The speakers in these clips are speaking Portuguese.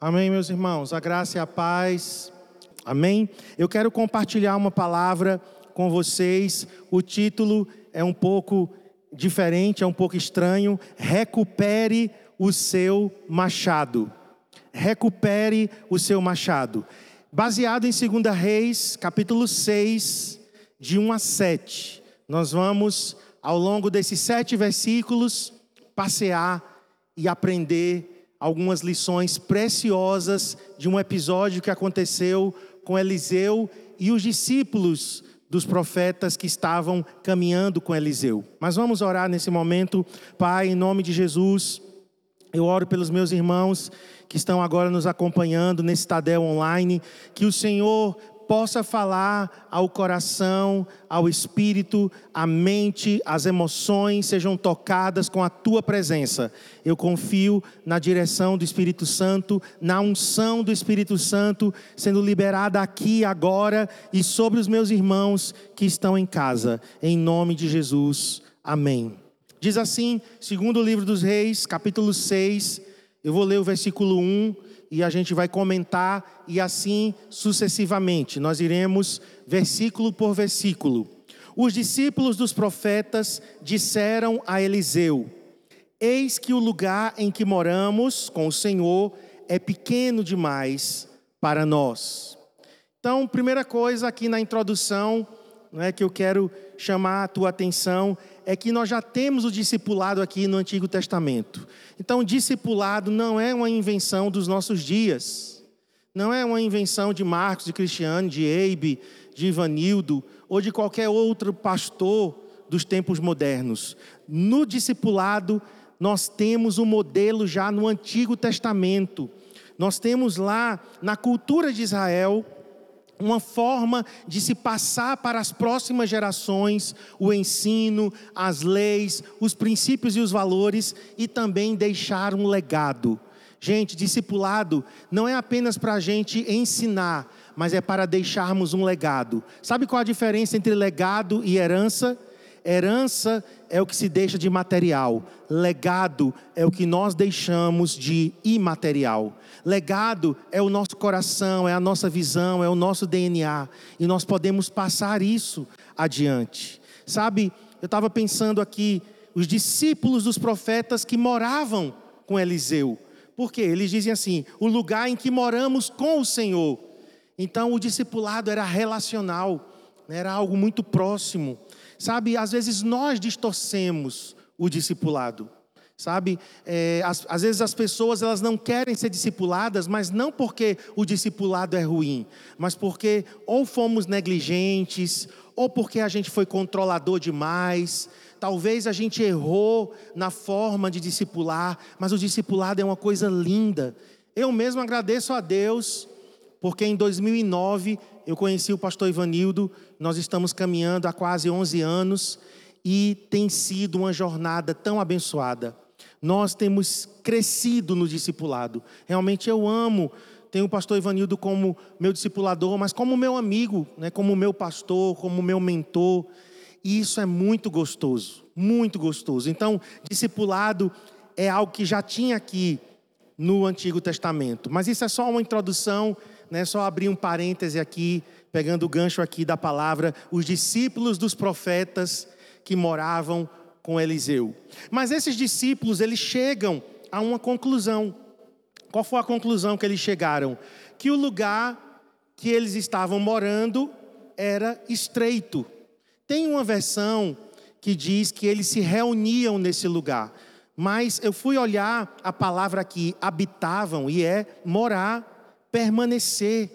Amém, meus irmãos. A graça e a paz. Amém. Eu quero compartilhar uma palavra com vocês. O título é um pouco diferente, é um pouco estranho. Recupere o seu machado. Recupere o seu machado. Baseado em 2 Reis, capítulo 6, de 1 a 7. Nós vamos, ao longo desses sete versículos, passear e aprender algumas lições preciosas de um episódio que aconteceu com Eliseu e os discípulos dos profetas que estavam caminhando com Eliseu. Mas vamos orar nesse momento, Pai, em nome de Jesus. Eu oro pelos meus irmãos que estão agora nos acompanhando nesse Tadel online, que o Senhor possa falar ao coração, ao espírito, à mente, as emoções sejam tocadas com a tua presença. Eu confio na direção do Espírito Santo, na unção do Espírito Santo sendo liberada aqui agora e sobre os meus irmãos que estão em casa. Em nome de Jesus. Amém. Diz assim, segundo o livro dos Reis, capítulo 6, eu vou ler o versículo 1 e a gente vai comentar e assim sucessivamente. Nós iremos versículo por versículo. Os discípulos dos profetas disseram a Eliseu: Eis que o lugar em que moramos com o Senhor é pequeno demais para nós. Então, primeira coisa aqui na introdução, é que eu quero chamar a tua atenção é que nós já temos o discipulado aqui no Antigo Testamento. Então, discipulado não é uma invenção dos nossos dias. Não é uma invenção de Marcos, de Cristiano, de Eibe, de Ivanildo ou de qualquer outro pastor dos tempos modernos. No discipulado, nós temos o um modelo já no Antigo Testamento. Nós temos lá, na cultura de Israel, uma forma de se passar para as próximas gerações o ensino, as leis, os princípios e os valores e também deixar um legado. Gente, discipulado não é apenas para a gente ensinar, mas é para deixarmos um legado. Sabe qual a diferença entre legado e herança? Herança é o que se deixa de material, legado é o que nós deixamos de imaterial. Legado é o nosso coração, é a nossa visão, é o nosso DNA, e nós podemos passar isso adiante. Sabe, eu estava pensando aqui, os discípulos dos profetas que moravam com Eliseu, porque eles dizem assim: o lugar em que moramos com o Senhor. Então, o discipulado era relacional, né, era algo muito próximo. Sabe, às vezes nós distorcemos o discipulado. Sabe, é, às, às, vezes as pessoas elas não querem ser discipuladas, mas não porque o discipulado é ruim, mas porque ou fomos negligentes, ou porque a gente foi controlador demais, talvez a gente errou na forma de discipular, mas o discipulado é uma coisa linda. Eu mesmo agradeço a Deus, porque em 2009 eu conheci o pastor Ivanildo, nós estamos caminhando há quase 11 anos e tem sido uma jornada tão abençoada. Nós temos crescido no discipulado. Realmente eu amo, tenho o pastor Ivanildo como meu discipulador, mas como meu amigo, né, como meu pastor, como meu mentor. E isso é muito gostoso, muito gostoso. Então, discipulado é algo que já tinha aqui no Antigo Testamento. Mas isso é só uma introdução, né, só abrir um parêntese aqui pegando o gancho aqui da palavra, os discípulos dos profetas que moravam com Eliseu. Mas esses discípulos, eles chegam a uma conclusão. Qual foi a conclusão que eles chegaram? Que o lugar que eles estavam morando era estreito. Tem uma versão que diz que eles se reuniam nesse lugar. Mas eu fui olhar a palavra que habitavam e é morar, permanecer.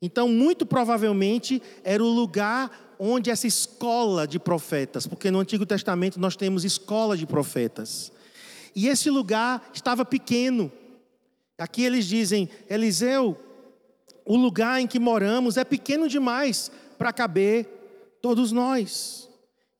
Então, muito provavelmente, era o lugar onde essa escola de profetas, porque no Antigo Testamento nós temos escola de profetas. E esse lugar estava pequeno. Aqui eles dizem: Eliseu, o lugar em que moramos é pequeno demais para caber todos nós.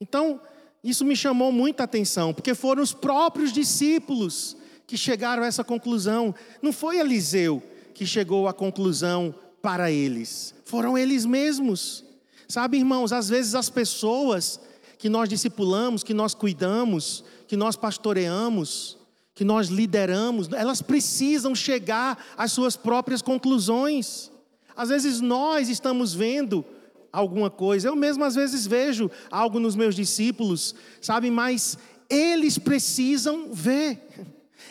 Então, isso me chamou muita atenção, porque foram os próprios discípulos que chegaram a essa conclusão. Não foi Eliseu que chegou à conclusão para eles, foram eles mesmos. Sabe, irmãos, às vezes as pessoas que nós discipulamos, que nós cuidamos, que nós pastoreamos, que nós lideramos, elas precisam chegar às suas próprias conclusões. Às vezes nós estamos vendo alguma coisa, eu mesmo às vezes vejo algo nos meus discípulos, sabe, mas eles precisam ver,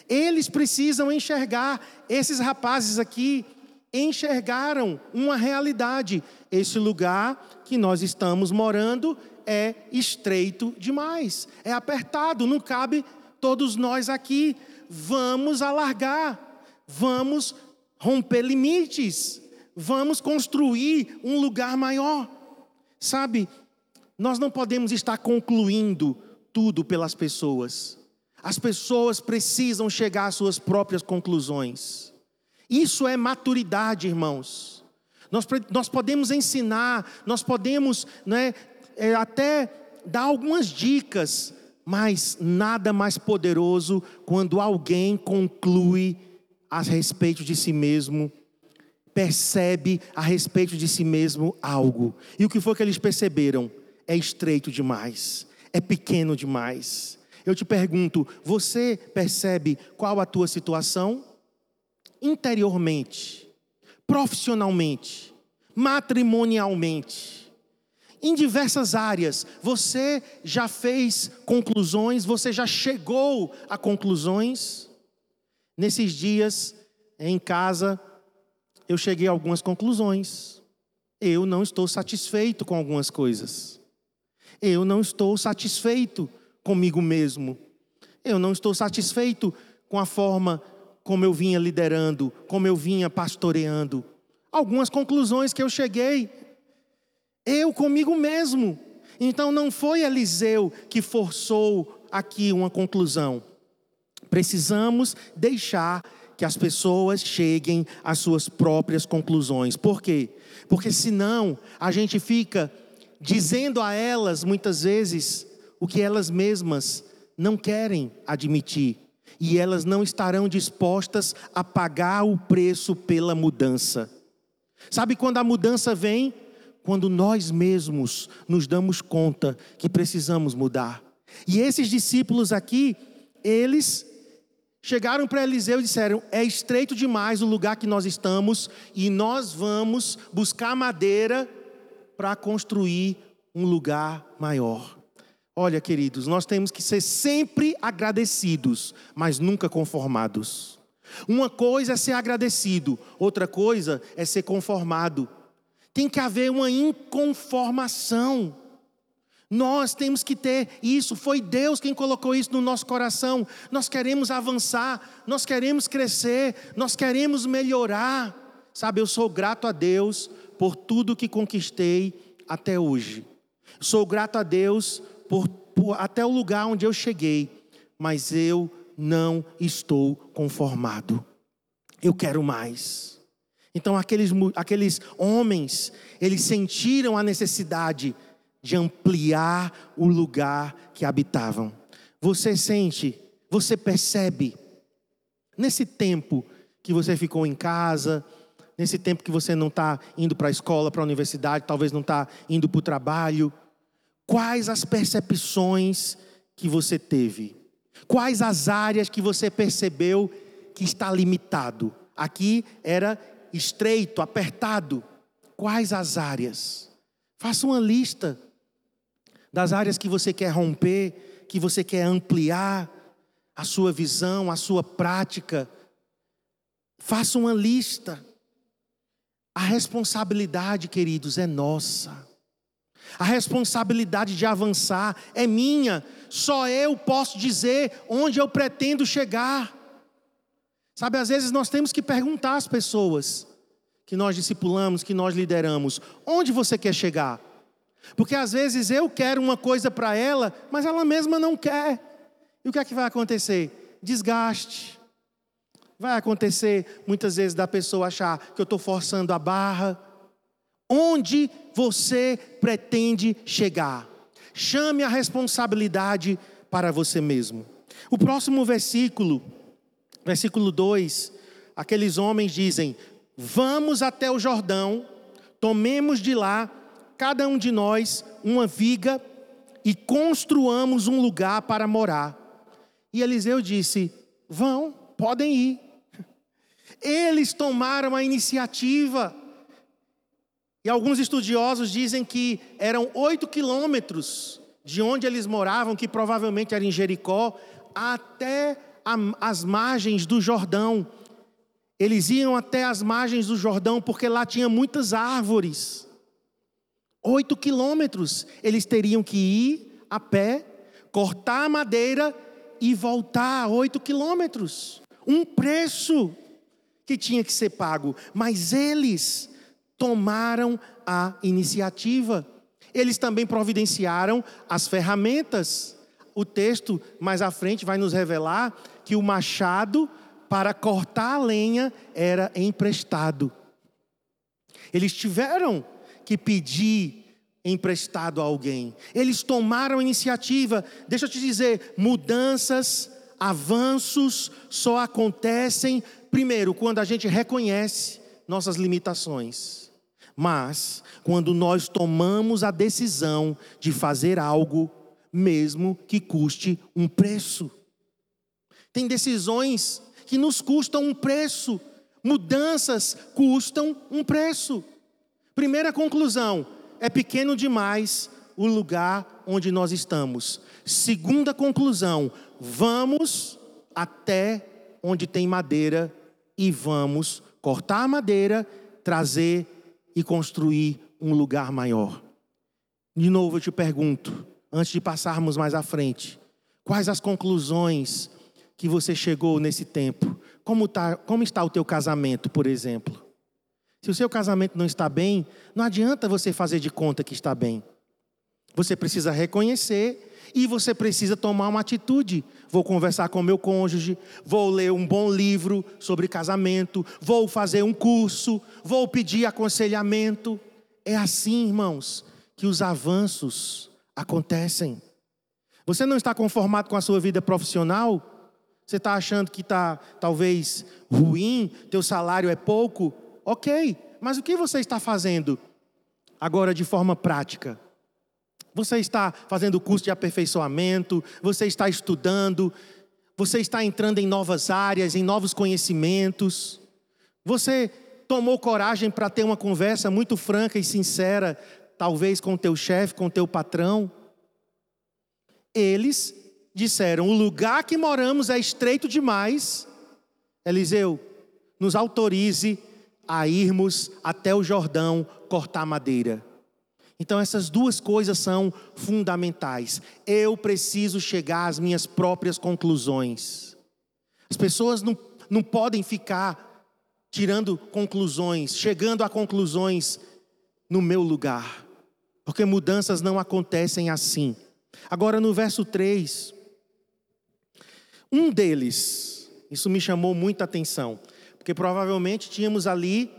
eles precisam enxergar. Esses rapazes aqui enxergaram uma realidade. Esse lugar que nós estamos morando é estreito demais, é apertado, não cabe todos nós aqui. Vamos alargar, vamos romper limites, vamos construir um lugar maior. Sabe, nós não podemos estar concluindo tudo pelas pessoas. As pessoas precisam chegar às suas próprias conclusões. Isso é maturidade, irmãos. Nós, nós podemos ensinar, nós podemos né, é, até dar algumas dicas, mas nada mais poderoso quando alguém conclui a respeito de si mesmo, percebe a respeito de si mesmo algo. E o que foi que eles perceberam? É estreito demais, é pequeno demais. Eu te pergunto, você percebe qual a tua situação? Interiormente, profissionalmente, matrimonialmente em diversas áreas. Você já fez conclusões, você já chegou a conclusões. Nesses dias, em casa, eu cheguei a algumas conclusões. Eu não estou satisfeito com algumas coisas. Eu não estou satisfeito comigo mesmo. Eu não estou satisfeito com a forma como eu vinha liderando, como eu vinha pastoreando. Algumas conclusões que eu cheguei eu comigo mesmo. Então não foi Eliseu que forçou aqui uma conclusão. Precisamos deixar que as pessoas cheguem às suas próprias conclusões. Por quê? Porque senão a gente fica dizendo a elas muitas vezes o que elas mesmas não querem admitir e elas não estarão dispostas a pagar o preço pela mudança. Sabe quando a mudança vem? quando nós mesmos nos damos conta que precisamos mudar. E esses discípulos aqui, eles chegaram para Eliseu e disseram: É estreito demais o lugar que nós estamos e nós vamos buscar madeira para construir um lugar maior. Olha, queridos, nós temos que ser sempre agradecidos, mas nunca conformados. Uma coisa é ser agradecido, outra coisa é ser conformado. Tem que haver uma inconformação. Nós temos que ter isso, foi Deus quem colocou isso no nosso coração. Nós queremos avançar, nós queremos crescer, nós queremos melhorar. Sabe, eu sou grato a Deus por tudo que conquistei até hoje. Sou grato a Deus por, por até o lugar onde eu cheguei, mas eu não estou conformado. Eu quero mais. Então, aqueles, aqueles homens, eles sentiram a necessidade de ampliar o lugar que habitavam. Você sente, você percebe, nesse tempo que você ficou em casa, nesse tempo que você não está indo para a escola, para a universidade, talvez não está indo para o trabalho, quais as percepções que você teve? Quais as áreas que você percebeu que está limitado? Aqui era estreito, apertado. Quais as áreas? Faça uma lista das áreas que você quer romper, que você quer ampliar a sua visão, a sua prática. Faça uma lista. A responsabilidade, queridos, é nossa. A responsabilidade de avançar é minha. Só eu posso dizer onde eu pretendo chegar. Sabe, às vezes nós temos que perguntar às pessoas que nós discipulamos, que nós lideramos, onde você quer chegar? Porque às vezes eu quero uma coisa para ela, mas ela mesma não quer. E o que é que vai acontecer? Desgaste. Vai acontecer muitas vezes da pessoa achar que eu estou forçando a barra. Onde você pretende chegar? Chame a responsabilidade para você mesmo. O próximo versículo versículo 2, aqueles homens dizem: Vamos até o Jordão, tomemos de lá, cada um de nós, uma viga e construamos um lugar para morar. E Eliseu disse: vão, podem ir. Eles tomaram a iniciativa. E alguns estudiosos dizem que eram oito quilômetros de onde eles moravam, que provavelmente era em Jericó, até a, as margens do Jordão. Eles iam até as margens do Jordão porque lá tinha muitas árvores. Oito quilômetros. Eles teriam que ir a pé, cortar a madeira e voltar oito quilômetros. Um preço que tinha que ser pago. Mas eles tomaram a iniciativa. Eles também providenciaram as ferramentas. O texto mais à frente vai nos revelar que o machado para cortar a lenha era emprestado. Eles tiveram que pedir emprestado a alguém. Eles tomaram iniciativa. Deixa eu te dizer, mudanças, avanços só acontecem primeiro quando a gente reconhece nossas limitações. Mas quando nós tomamos a decisão de fazer algo, mesmo que custe um preço. Tem decisões que nos custam um preço, mudanças custam um preço. Primeira conclusão: é pequeno demais o lugar onde nós estamos. Segunda conclusão: vamos até onde tem madeira e vamos cortar a madeira, trazer e construir um lugar maior. De novo eu te pergunto, antes de passarmos mais à frente, quais as conclusões que você chegou nesse tempo? Como, tá, como está o teu casamento, por exemplo? Se o seu casamento não está bem, não adianta você fazer de conta que está bem. Você precisa reconhecer e você precisa tomar uma atitude. Vou conversar com meu cônjuge, vou ler um bom livro sobre casamento, vou fazer um curso, vou pedir aconselhamento. É assim, irmãos, que os avanços acontecem. Você não está conformado com a sua vida profissional? Você está achando que está talvez ruim, teu salário é pouco? Ok, mas o que você está fazendo agora de forma prática? Você está fazendo curso de aperfeiçoamento, você está estudando, você está entrando em novas áreas, em novos conhecimentos. Você tomou coragem para ter uma conversa muito franca e sincera, talvez com o teu chefe, com o teu patrão. Eles disseram: "O lugar que moramos é estreito demais. Eliseu, nos autorize a irmos até o Jordão cortar madeira." Então, essas duas coisas são fundamentais. Eu preciso chegar às minhas próprias conclusões. As pessoas não, não podem ficar tirando conclusões, chegando a conclusões no meu lugar, porque mudanças não acontecem assim. Agora, no verso 3, um deles, isso me chamou muita atenção, porque provavelmente tínhamos ali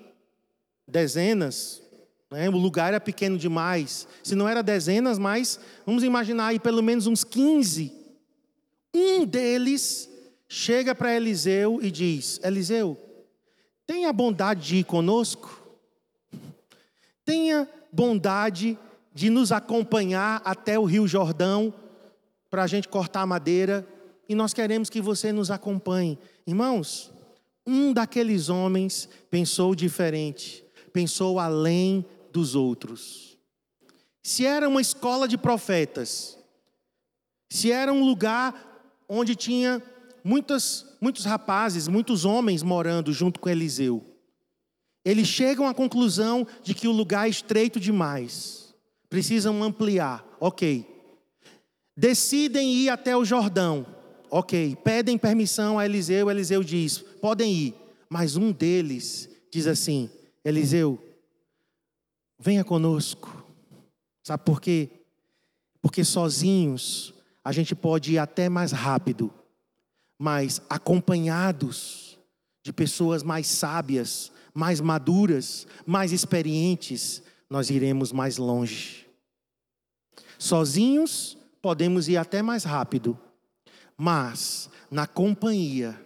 dezenas, né? O lugar era pequeno demais. Se não era dezenas, mas vamos imaginar aí pelo menos uns 15. Um deles chega para Eliseu e diz: Eliseu, tenha bondade de ir conosco. Tenha bondade de nos acompanhar até o Rio Jordão para a gente cortar madeira e nós queremos que você nos acompanhe. Irmãos, um daqueles homens pensou diferente, pensou além dos outros. Se era uma escola de profetas, se era um lugar onde tinha muitas, muitos rapazes, muitos homens morando junto com Eliseu, eles chegam à conclusão de que o lugar é estreito demais, precisam ampliar, ok. Decidem ir até o Jordão, ok. Pedem permissão a Eliseu, Eliseu diz: podem ir, mas um deles diz assim: Eliseu, venha conosco. Sabe por quê? Porque sozinhos a gente pode ir até mais rápido, mas acompanhados de pessoas mais sábias, mais maduras, mais experientes, nós iremos mais longe. Sozinhos podemos ir até mais rápido, mas na companhia,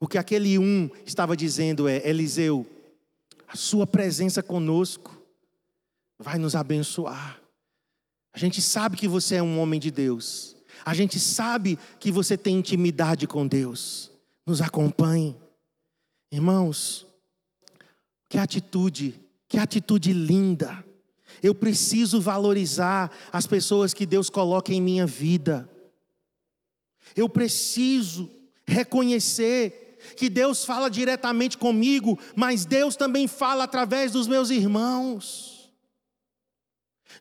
o que aquele um estava dizendo é: Eliseu, a sua presença conosco vai nos abençoar. A gente sabe que você é um homem de Deus. A gente sabe que você tem intimidade com Deus. nos acompanhe. Irmãos, que atitude, que atitude linda. Eu preciso valorizar as pessoas que Deus coloca em minha vida. Eu preciso reconhecer que Deus fala diretamente comigo, mas Deus também fala através dos meus irmãos.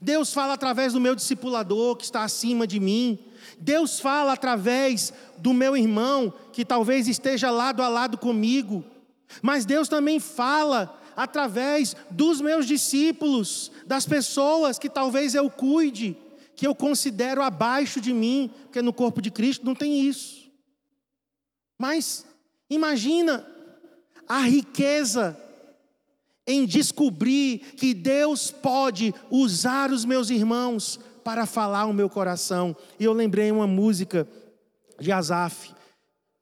Deus fala através do meu discipulador que está acima de mim. Deus fala através do meu irmão que talvez esteja lado a lado comigo. Mas Deus também fala através dos meus discípulos, das pessoas que talvez eu cuide, que eu considero abaixo de mim, porque no corpo de Cristo não tem isso. Mas imagina a riqueza em descobrir que Deus pode usar os meus irmãos para falar o meu coração. E eu lembrei uma música de Asaf.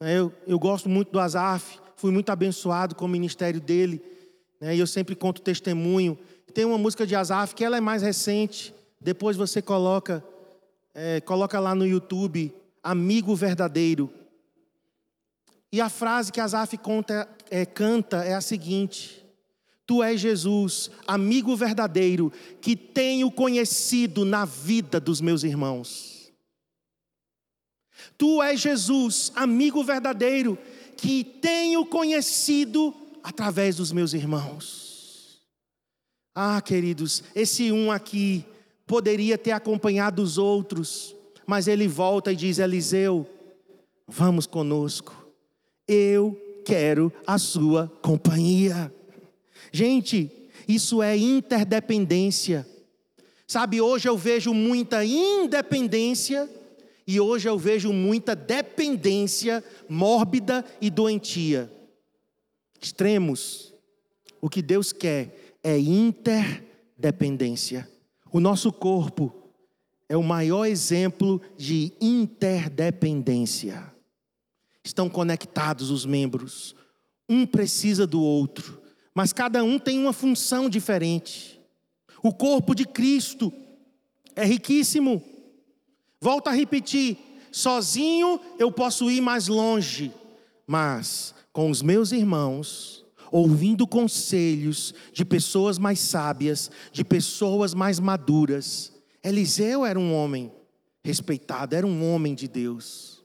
Eu, eu gosto muito do Asaf, fui muito abençoado com o ministério dele. Né? E eu sempre conto testemunho. Tem uma música de Asaf que ela é mais recente. Depois você coloca, é, coloca lá no YouTube, Amigo Verdadeiro. E a frase que Asaf conta, é, canta é a seguinte: Tu és Jesus, amigo verdadeiro, que tenho conhecido na vida dos meus irmãos. Tu és Jesus, amigo verdadeiro, que tenho conhecido através dos meus irmãos. Ah, queridos, esse um aqui poderia ter acompanhado os outros, mas ele volta e diz: Eliseu, vamos conosco, eu quero a sua companhia. Gente, isso é interdependência. Sabe, hoje eu vejo muita independência e hoje eu vejo muita dependência mórbida e doentia extremos. O que Deus quer é interdependência. O nosso corpo é o maior exemplo de interdependência. Estão conectados os membros, um precisa do outro, mas cada um tem uma função diferente. O corpo de Cristo é riquíssimo. Volto a repetir: sozinho eu posso ir mais longe, mas com os meus irmãos, ouvindo conselhos de pessoas mais sábias, de pessoas mais maduras. Eliseu era um homem respeitado, era um homem de Deus.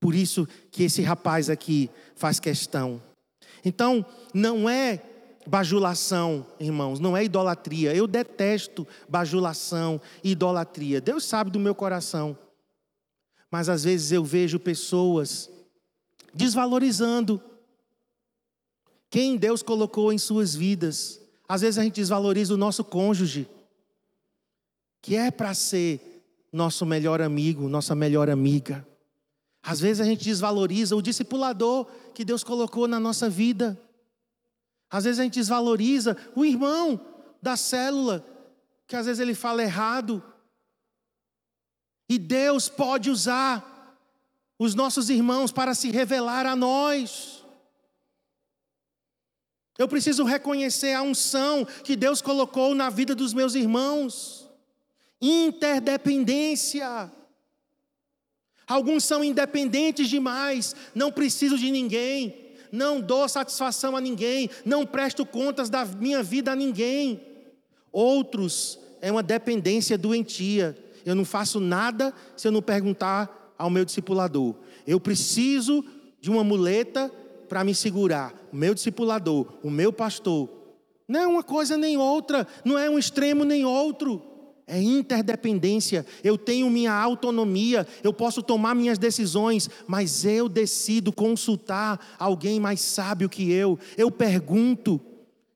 Por isso que esse rapaz aqui faz questão. Então, não é bajulação, irmãos, não é idolatria. Eu detesto bajulação e idolatria. Deus sabe do meu coração. Mas às vezes eu vejo pessoas desvalorizando quem Deus colocou em suas vidas. Às vezes a gente desvaloriza o nosso cônjuge, que é para ser nosso melhor amigo, nossa melhor amiga. Às vezes a gente desvaloriza o discipulador que Deus colocou na nossa vida. Às vezes a gente desvaloriza o irmão da célula, que às vezes ele fala errado. E Deus pode usar os nossos irmãos para se revelar a nós. Eu preciso reconhecer a unção que Deus colocou na vida dos meus irmãos. Interdependência. Alguns são independentes demais, não preciso de ninguém, não dou satisfação a ninguém, não presto contas da minha vida a ninguém. Outros é uma dependência doentia. Eu não faço nada se eu não perguntar ao meu discipulador: eu preciso de uma muleta para me segurar. O meu discipulador, o meu pastor. Não é uma coisa nem outra, não é um extremo nem outro. É interdependência. Eu tenho minha autonomia, eu posso tomar minhas decisões, mas eu decido consultar alguém mais sábio que eu. Eu pergunto.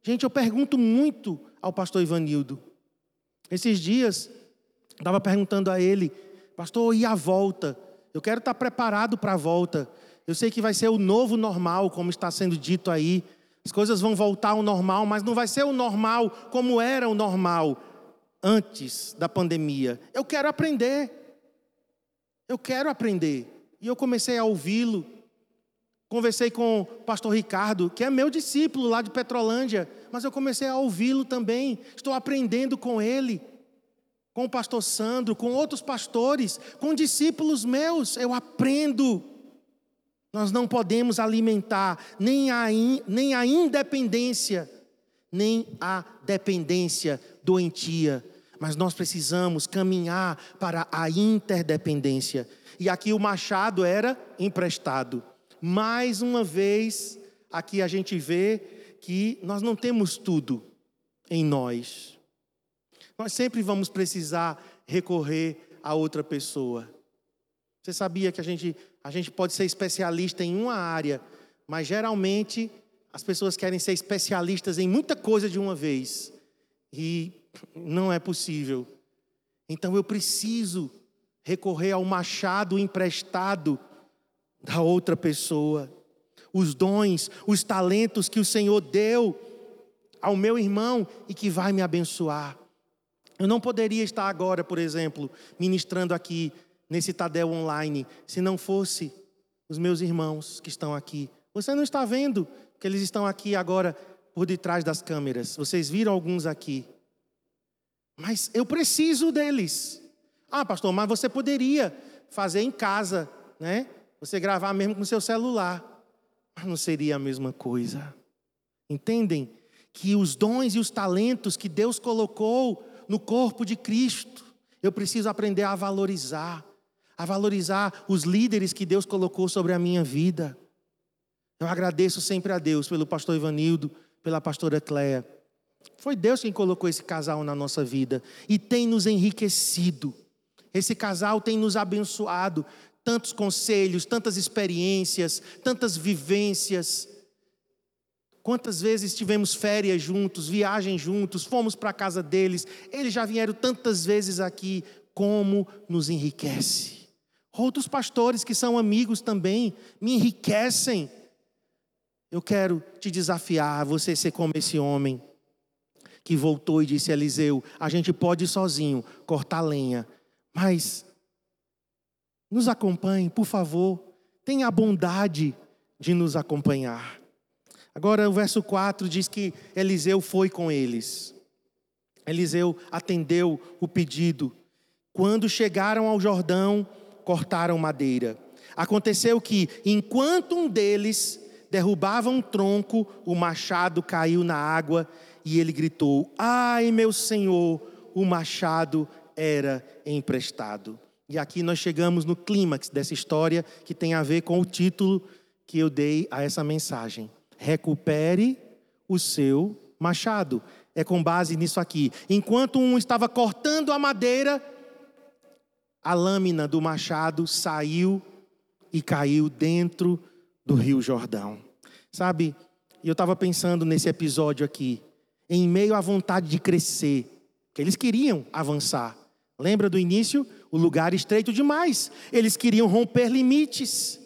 Gente, eu pergunto muito ao pastor Ivanildo. Esses dias, estava perguntando a ele, pastor, e a volta? Eu quero estar preparado para a volta. Eu sei que vai ser o novo normal, como está sendo dito aí. As coisas vão voltar ao normal, mas não vai ser o normal como era o normal antes da pandemia. Eu quero aprender. Eu quero aprender. E eu comecei a ouvi-lo. Conversei com o pastor Ricardo, que é meu discípulo lá de Petrolândia, mas eu comecei a ouvi-lo também. Estou aprendendo com ele com o pastor Sandro, com outros pastores, com discípulos meus, eu aprendo. Nós não podemos alimentar nem a, in, nem a independência, nem a dependência doentia, mas nós precisamos caminhar para a interdependência. E aqui o machado era emprestado. Mais uma vez, aqui a gente vê que nós não temos tudo em nós. Nós sempre vamos precisar recorrer a outra pessoa. Você sabia que a gente, a gente pode ser especialista em uma área, mas geralmente as pessoas querem ser especialistas em muita coisa de uma vez. E não é possível. Então eu preciso recorrer ao machado emprestado da outra pessoa. Os dons, os talentos que o Senhor deu ao meu irmão e que vai me abençoar. Eu não poderia estar agora, por exemplo, ministrando aqui nesse Tadel online, se não fosse os meus irmãos que estão aqui. Você não está vendo que eles estão aqui agora por detrás das câmeras. Vocês viram alguns aqui. Mas eu preciso deles. Ah, pastor, mas você poderia fazer em casa, né? Você gravar mesmo com seu celular. Mas não seria a mesma coisa. Entendem? Que os dons e os talentos que Deus colocou no corpo de Cristo, eu preciso aprender a valorizar, a valorizar os líderes que Deus colocou sobre a minha vida. Eu agradeço sempre a Deus pelo pastor Ivanildo, pela pastora Cléia. Foi Deus quem colocou esse casal na nossa vida e tem nos enriquecido. Esse casal tem nos abençoado, tantos conselhos, tantas experiências, tantas vivências. Quantas vezes tivemos férias juntos, viagem juntos, fomos para a casa deles, eles já vieram tantas vezes aqui, como nos enriquece. Outros pastores que são amigos também me enriquecem. Eu quero te desafiar você ser como esse homem que voltou e disse a Eliseu: A gente pode ir sozinho cortar lenha, mas nos acompanhe, por favor. Tenha a bondade de nos acompanhar. Agora, o verso 4 diz que Eliseu foi com eles. Eliseu atendeu o pedido. Quando chegaram ao Jordão, cortaram madeira. Aconteceu que, enquanto um deles derrubava um tronco, o machado caiu na água e ele gritou: Ai, meu senhor, o machado era emprestado. E aqui nós chegamos no clímax dessa história que tem a ver com o título que eu dei a essa mensagem: Recupere o seu machado. É com base nisso aqui. Enquanto um estava cortando a madeira, a lâmina do machado saiu e caiu dentro do Rio Jordão. Sabe, eu estava pensando nesse episódio aqui em meio à vontade de crescer, que eles queriam avançar. Lembra do início? O lugar estreito demais. Eles queriam romper limites.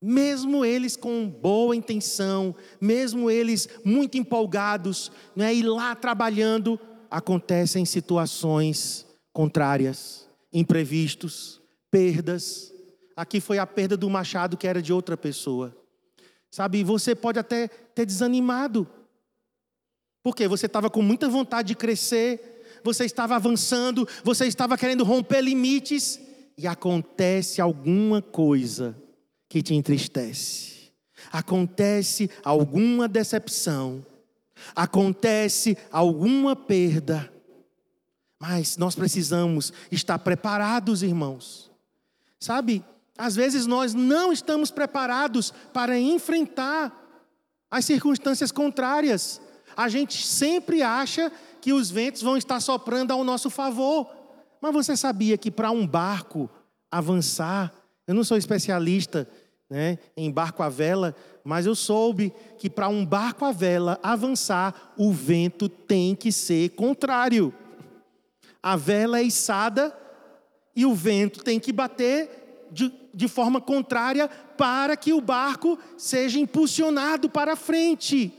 Mesmo eles com boa intenção, mesmo eles muito empolgados, né, e lá trabalhando, acontecem situações contrárias, imprevistos, perdas. Aqui foi a perda do machado que era de outra pessoa. Sabe, você pode até ter desanimado, porque você estava com muita vontade de crescer, você estava avançando, você estava querendo romper limites e acontece alguma coisa que te entristece. Acontece alguma decepção, acontece alguma perda. Mas nós precisamos estar preparados, irmãos. Sabe, às vezes nós não estamos preparados para enfrentar as circunstâncias contrárias a gente sempre acha que os ventos vão estar soprando ao nosso favor. Mas você sabia que para um barco avançar, eu não sou especialista né, em barco à vela, mas eu soube que para um barco à vela avançar, o vento tem que ser contrário. A vela é içada e o vento tem que bater de, de forma contrária para que o barco seja impulsionado para frente.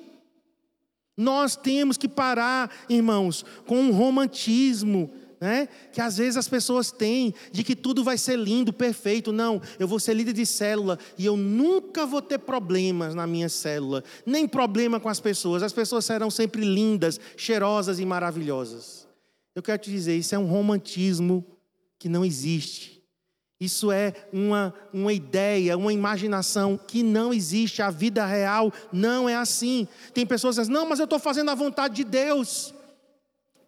Nós temos que parar, irmãos, com um romantismo, né? Que às vezes as pessoas têm de que tudo vai ser lindo, perfeito. Não, eu vou ser líder de célula e eu nunca vou ter problemas na minha célula, nem problema com as pessoas. As pessoas serão sempre lindas, cheirosas e maravilhosas. Eu quero te dizer, isso é um romantismo que não existe. Isso é uma, uma ideia, uma imaginação que não existe. A vida real não é assim. Tem pessoas que dizem, não, mas eu estou fazendo a vontade de Deus.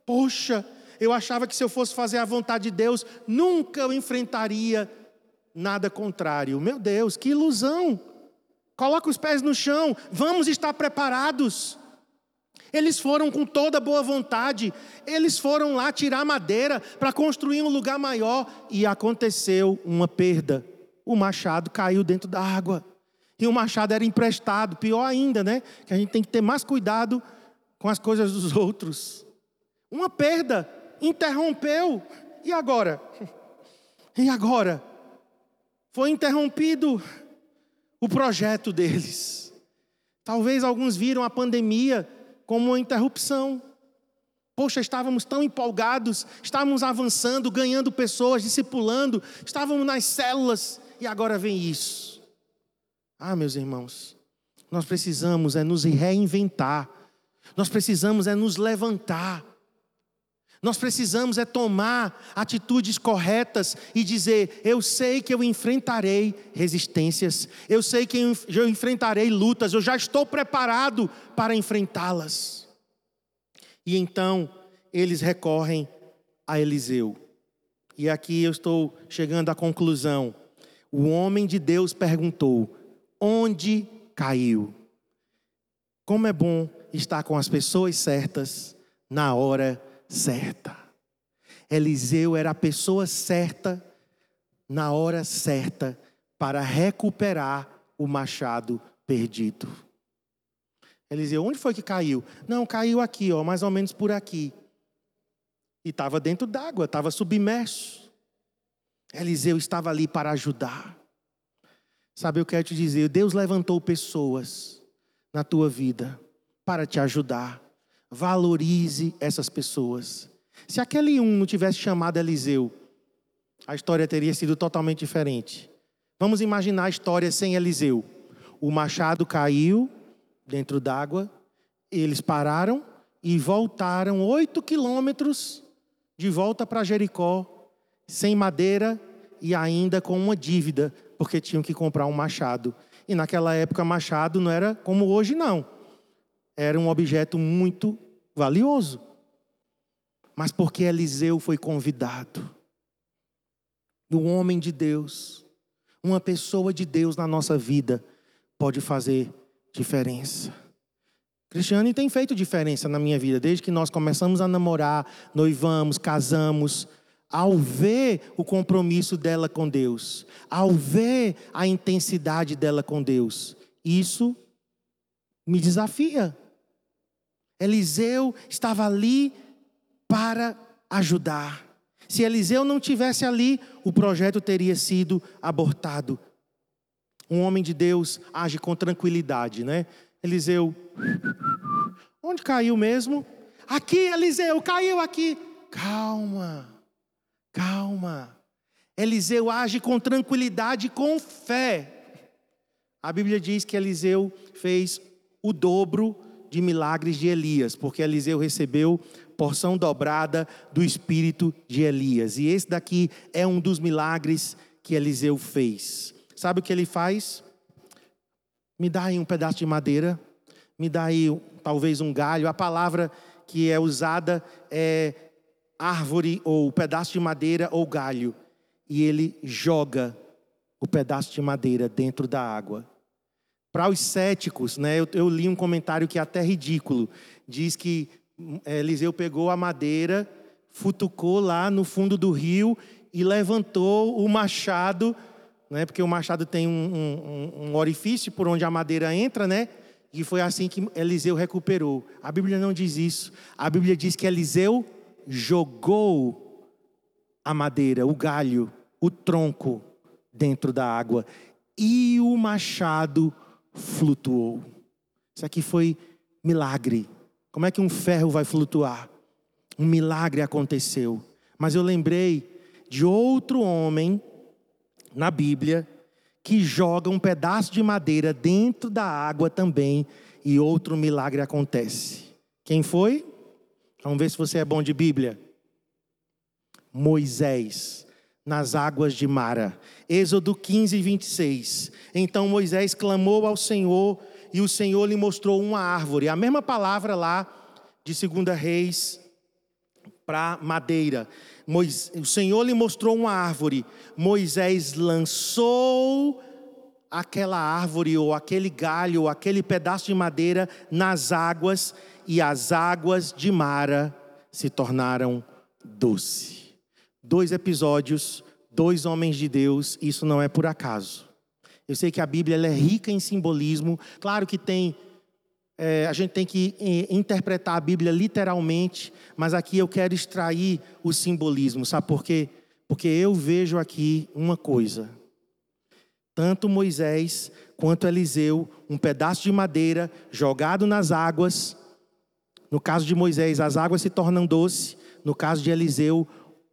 Poxa, eu achava que se eu fosse fazer a vontade de Deus, nunca eu enfrentaria nada contrário. Meu Deus, que ilusão! Coloca os pés no chão, vamos estar preparados. Eles foram com toda boa vontade, eles foram lá tirar madeira para construir um lugar maior e aconteceu uma perda. O machado caiu dentro da água. E o machado era emprestado, pior ainda, né? Que a gente tem que ter mais cuidado com as coisas dos outros. Uma perda interrompeu. E agora? E agora? Foi interrompido o projeto deles. Talvez alguns viram a pandemia como uma interrupção. Poxa, estávamos tão empolgados, estávamos avançando, ganhando pessoas, discipulando, estávamos nas células e agora vem isso. Ah, meus irmãos, nós precisamos é nos reinventar, nós precisamos é nos levantar, nós precisamos é tomar atitudes corretas e dizer: eu sei que eu enfrentarei resistências, eu sei que eu enfrentarei lutas, eu já estou preparado para enfrentá-las. E então eles recorrem a Eliseu. E aqui eu estou chegando à conclusão. O homem de Deus perguntou: onde caiu? Como é bom estar com as pessoas certas na hora certa. Eliseu era a pessoa certa, na hora certa, para recuperar o machado perdido. Eliseu, onde foi que caiu? Não, caiu aqui, ó, mais ou menos por aqui. E estava dentro d'água, estava submerso. Eliseu estava ali para ajudar. Sabe, eu quero te dizer, Deus levantou pessoas na tua vida para te ajudar. Valorize essas pessoas. Se aquele um não tivesse chamado Eliseu, a história teria sido totalmente diferente. Vamos imaginar a história sem Eliseu. O machado caiu dentro d'água, eles pararam e voltaram oito quilômetros de volta para Jericó, sem madeira e ainda com uma dívida, porque tinham que comprar um machado. E naquela época, machado não era como hoje, não. Era um objeto muito valioso. Mas porque Eliseu foi convidado. Um homem de Deus, uma pessoa de Deus na nossa vida pode fazer diferença. Cristiane tem feito diferença na minha vida desde que nós começamos a namorar, noivamos, casamos, ao ver o compromisso dela com Deus, ao ver a intensidade dela com Deus. Isso me desafia. Eliseu estava ali para ajudar. Se Eliseu não tivesse ali, o projeto teria sido abortado. Um homem de Deus age com tranquilidade, né? Eliseu, onde caiu mesmo? Aqui, Eliseu, caiu aqui. Calma, calma. Eliseu age com tranquilidade e com fé. A Bíblia diz que Eliseu fez o dobro de milagres de Elias, porque Eliseu recebeu porção dobrada do espírito de Elias. E esse daqui é um dos milagres que Eliseu fez. Sabe o que ele faz? Me dá aí um pedaço de madeira, me dá aí talvez um galho. A palavra que é usada é árvore ou pedaço de madeira ou galho. E ele joga o pedaço de madeira dentro da água. Para os céticos, né, eu, eu, li um comentário que é até ridículo. Diz que é, Eliseu pegou a madeira, futucou lá no fundo do rio e levantou o machado, né, porque o machado tem um, um, um orifício por onde a madeira entra, né? E foi assim que Eliseu recuperou. A Bíblia não diz isso. A Bíblia diz que Eliseu jogou a madeira, o galho, o tronco dentro da água. E o machado flutuou. Isso aqui foi milagre. Como é que um ferro vai flutuar? Um milagre aconteceu. Mas eu lembrei de outro homem na Bíblia que joga um pedaço de madeira dentro da água também e outro milagre acontece. Quem foi? Vamos ver se você é bom de Bíblia. Moisés. Nas águas de Mara. Êxodo 15, 26. Então Moisés clamou ao Senhor e o Senhor lhe mostrou uma árvore. A mesma palavra lá de 2 Reis para madeira. o Senhor lhe mostrou uma árvore. Moisés lançou aquela árvore ou aquele galho ou aquele pedaço de madeira nas águas e as águas de Mara se tornaram doce. Dois episódios, dois homens de Deus, isso não é por acaso. Eu sei que a Bíblia é rica em simbolismo. Claro que tem, é, a gente tem que é, interpretar a Bíblia literalmente, mas aqui eu quero extrair o simbolismo, sabe por quê? Porque eu vejo aqui uma coisa. Tanto Moisés quanto Eliseu, um pedaço de madeira jogado nas águas. No caso de Moisés, as águas se tornam doce. No caso de Eliseu,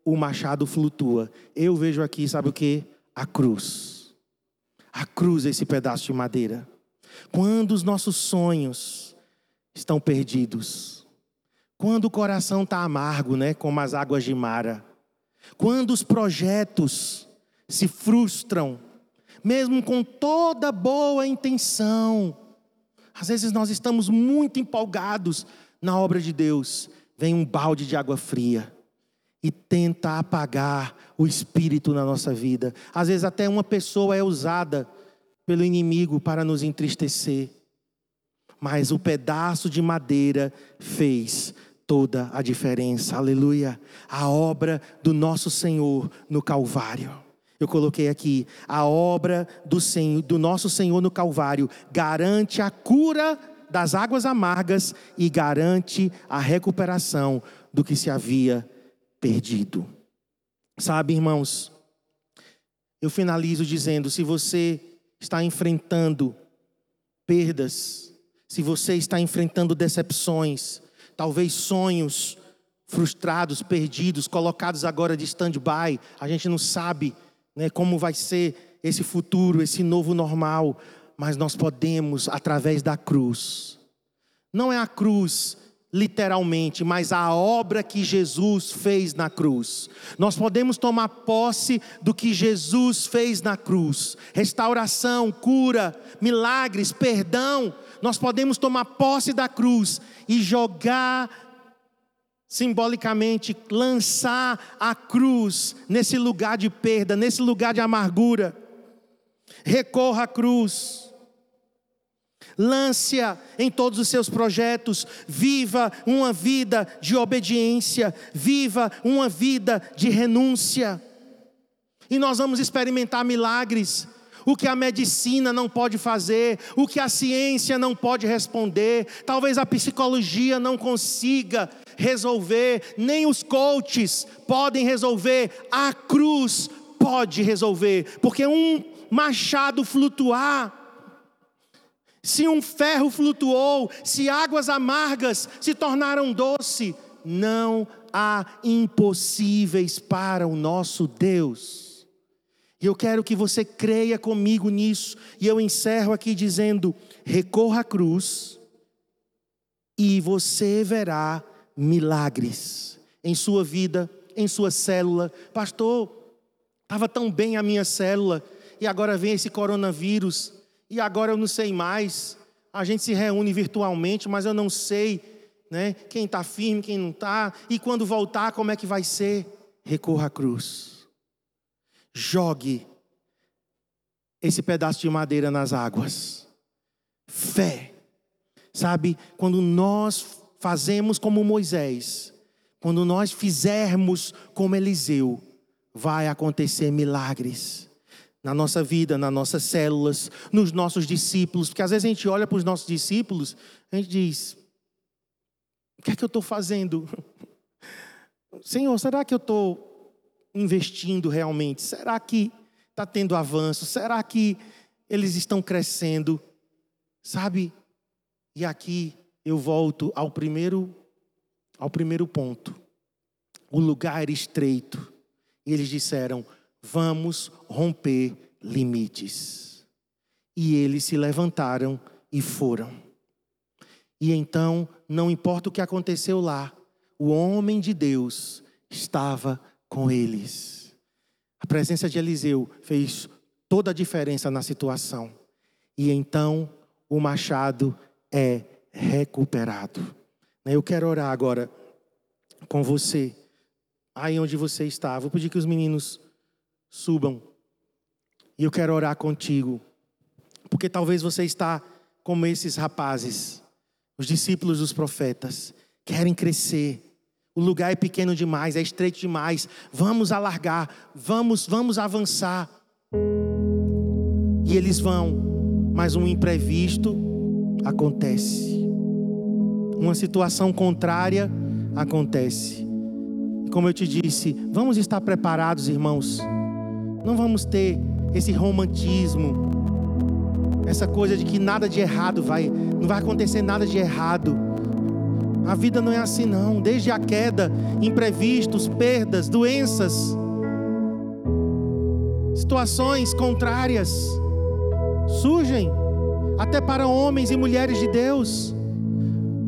o machado flutua. Eu vejo aqui, sabe o que? A cruz. A cruz, esse pedaço de madeira. Quando os nossos sonhos estão perdidos, quando o coração está amargo, né, como as águas de Mara, quando os projetos se frustram, mesmo com toda boa intenção, às vezes nós estamos muito empolgados na obra de Deus, vem um balde de água fria e tenta apagar o espírito na nossa vida. Às vezes, até uma pessoa é usada pelo inimigo para nos entristecer, mas o pedaço de madeira fez toda a diferença. Aleluia! A obra do nosso Senhor no Calvário. Eu coloquei aqui, a obra do, Senhor, do nosso Senhor no Calvário garante a cura das águas amargas e garante a recuperação do que se havia perdido. Sabe, irmãos, eu finalizo dizendo: se você está enfrentando perdas, se você está enfrentando decepções, talvez sonhos frustrados, perdidos, colocados agora de stand-by, a gente não sabe né, como vai ser esse futuro, esse novo normal, mas nós podemos, através da cruz, não é a cruz literalmente, mas a obra que Jesus fez na cruz. Nós podemos tomar posse do que Jesus fez na cruz: restauração, cura, milagres, perdão. Nós podemos tomar posse da cruz e jogar simbolicamente lançar a cruz nesse lugar de perda, nesse lugar de amargura. Recorra à cruz lance-a em todos os seus projetos, viva uma vida de obediência, viva uma vida de renúncia. E nós vamos experimentar milagres, o que a medicina não pode fazer, o que a ciência não pode responder, talvez a psicologia não consiga resolver, nem os coaches podem resolver, a cruz pode resolver, porque um machado flutuar se um ferro flutuou, se águas amargas se tornaram doce, não há impossíveis para o nosso Deus. E eu quero que você creia comigo nisso, e eu encerro aqui dizendo: recorra à cruz, e você verá milagres em sua vida, em sua célula. Pastor, estava tão bem a minha célula, e agora vem esse coronavírus e agora eu não sei mais. A gente se reúne virtualmente, mas eu não sei né, quem está firme, quem não está. E quando voltar, como é que vai ser? Recorra à cruz. Jogue esse pedaço de madeira nas águas. Fé. Sabe, quando nós fazemos como Moisés, quando nós fizermos como Eliseu, vai acontecer milagres na nossa vida, nas nossas células, nos nossos discípulos, porque às vezes a gente olha para os nossos discípulos, a gente diz: o que é que eu estou fazendo? Senhor, será que eu estou investindo realmente? Será que está tendo avanço? Será que eles estão crescendo? Sabe? E aqui eu volto ao primeiro, ao primeiro ponto. O lugar era estreito. E eles disseram: vamos romper limites. E eles se levantaram e foram. E então, não importa o que aconteceu lá, o homem de Deus estava com eles. A presença de Eliseu fez toda a diferença na situação. E então o machado é recuperado. Eu quero orar agora com você, aí onde você está. Vou pedir que os meninos subam. E eu quero orar contigo. Porque talvez você está como esses rapazes, os discípulos dos profetas, querem crescer. O lugar é pequeno demais, é estreito demais. Vamos alargar, vamos, vamos avançar. E eles vão, mas um imprevisto acontece. Uma situação contrária acontece. Como eu te disse, vamos estar preparados, irmãos. Não vamos ter esse romantismo, essa coisa de que nada de errado vai, não vai acontecer nada de errado. A vida não é assim não, desde a queda, imprevistos, perdas, doenças, situações contrárias surgem até para homens e mulheres de Deus.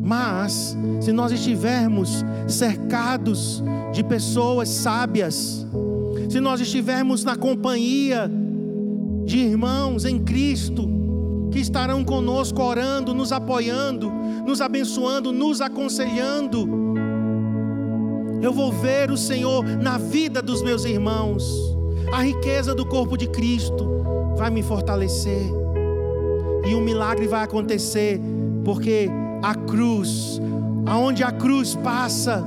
Mas se nós estivermos cercados de pessoas sábias, se nós estivermos na companhia de irmãos em Cristo, que estarão conosco orando, nos apoiando, nos abençoando, nos aconselhando. Eu vou ver o Senhor na vida dos meus irmãos. A riqueza do corpo de Cristo vai me fortalecer. E um milagre vai acontecer, porque a cruz, aonde a cruz passa,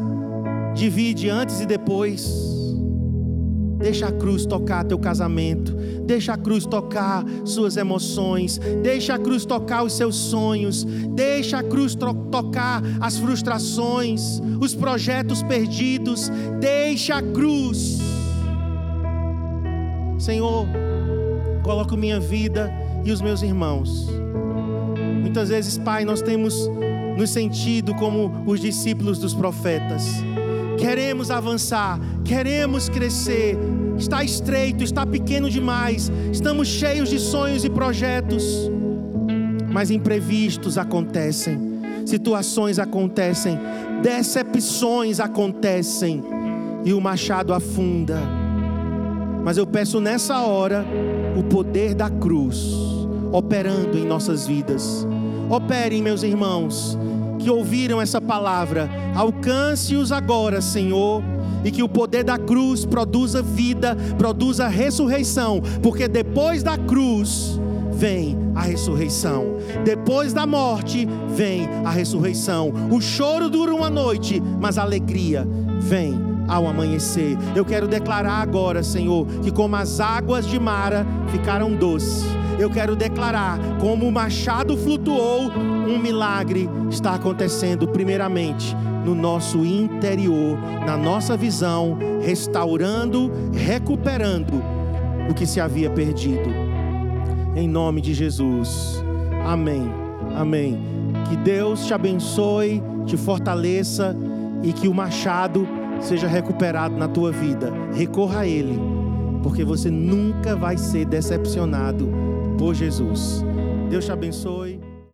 divide antes e depois. Deixa a cruz tocar teu casamento. Deixa a cruz tocar suas emoções. Deixa a cruz tocar os seus sonhos. Deixa a cruz tocar as frustrações, os projetos perdidos. Deixa a cruz. Senhor, coloco minha vida e os meus irmãos. Muitas vezes, Pai, nós temos nos sentido como os discípulos dos profetas queremos avançar, queremos crescer. Está estreito, está pequeno demais, estamos cheios de sonhos e projetos, mas imprevistos acontecem, situações acontecem, decepções acontecem e o machado afunda. Mas eu peço nessa hora o poder da cruz operando em nossas vidas. Operem, meus irmãos, que ouviram essa palavra, alcance-os agora, Senhor, e que o poder da cruz produza vida, produza ressurreição, porque depois da cruz vem a ressurreição, depois da morte vem a ressurreição. O choro dura uma noite, mas a alegria vem ao amanhecer. Eu quero declarar agora, Senhor, que como as águas de Mara ficaram doces, eu quero declarar, como o machado flutuou, um milagre está acontecendo, primeiramente, no nosso interior, na nossa visão, restaurando, recuperando o que se havia perdido. Em nome de Jesus. Amém. Amém. Que Deus te abençoe, te fortaleça e que o machado seja recuperado na tua vida. Recorra a Ele, porque você nunca vai ser decepcionado por Jesus. Deus te abençoe.